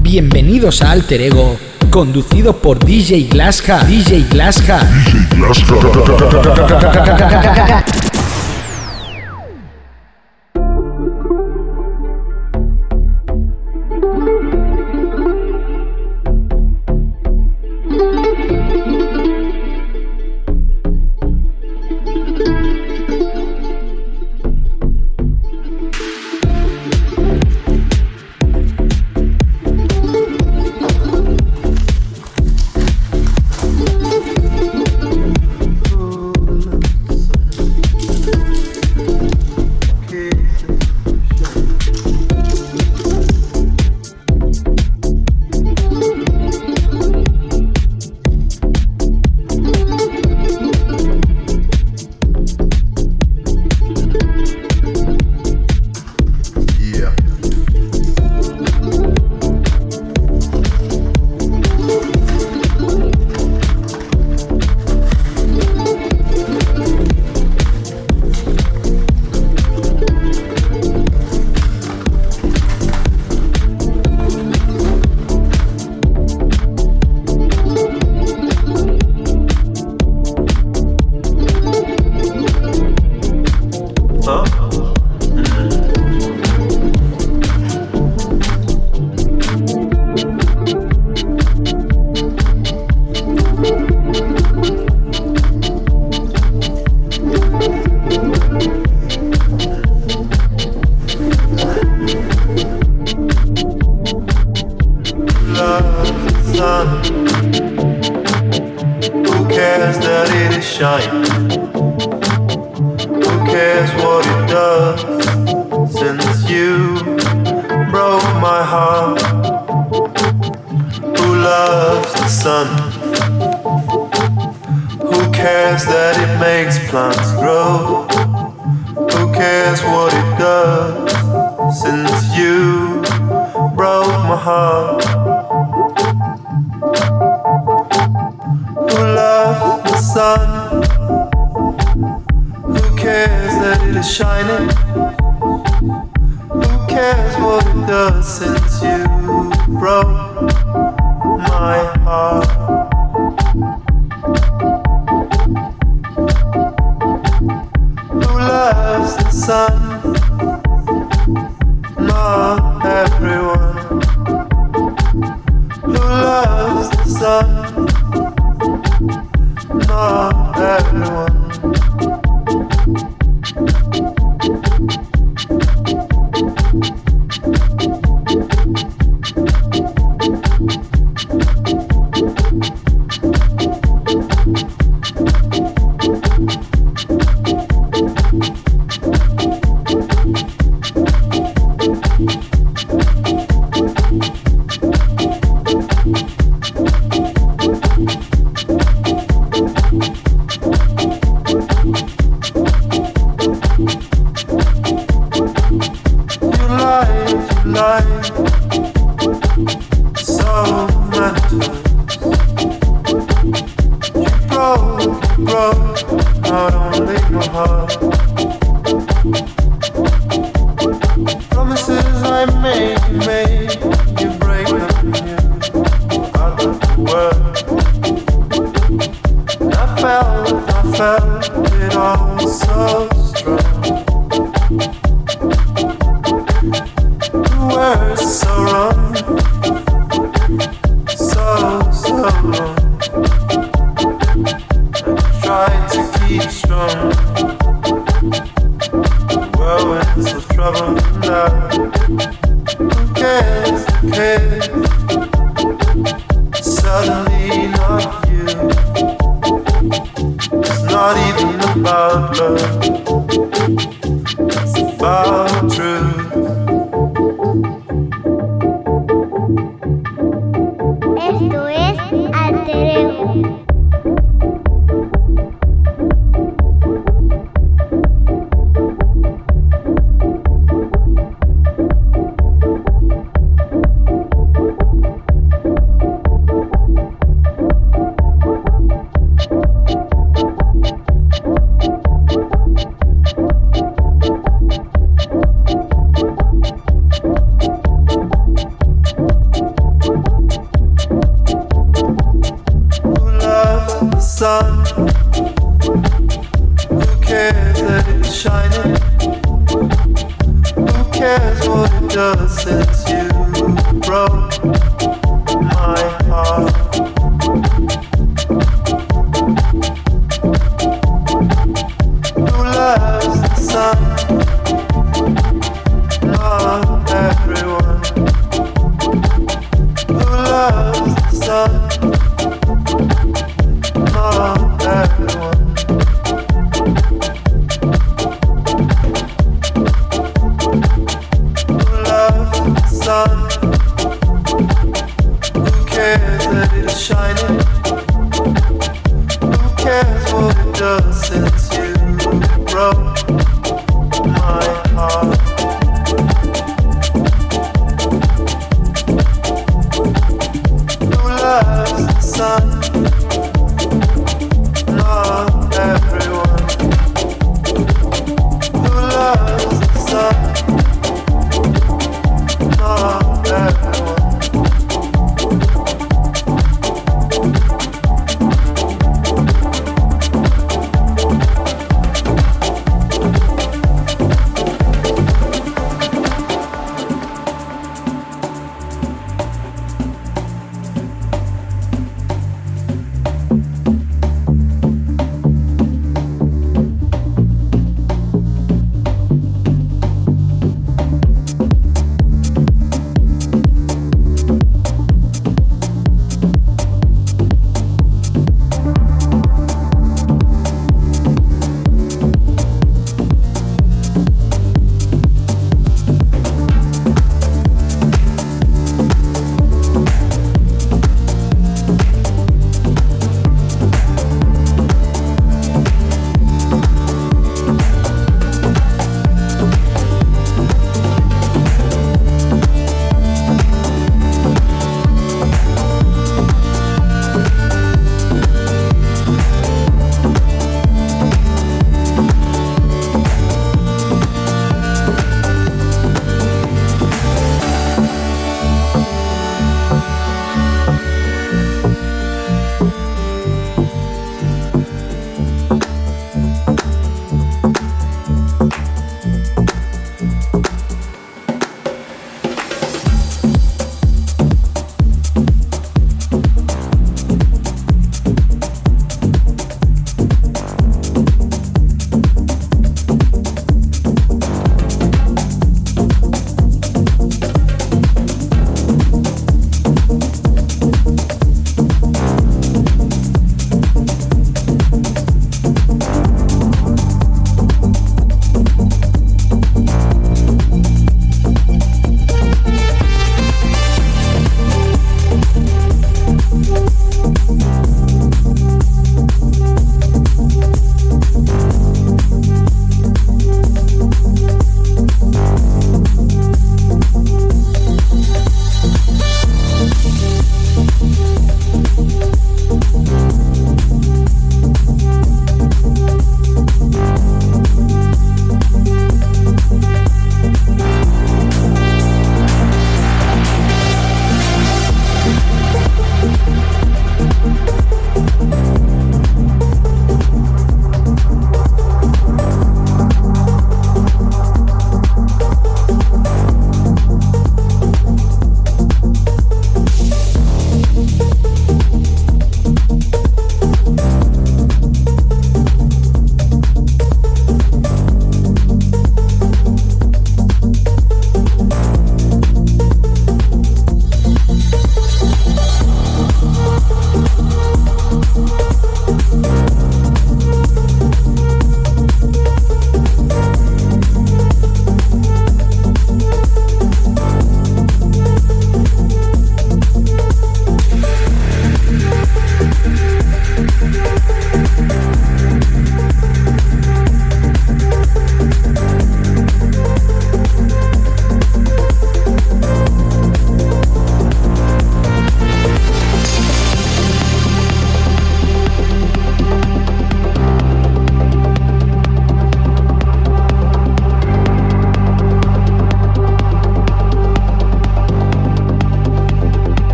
Bienvenidos a Alter Ego, conducido por DJ Glasja. DJ Glasja. I don't on my heart.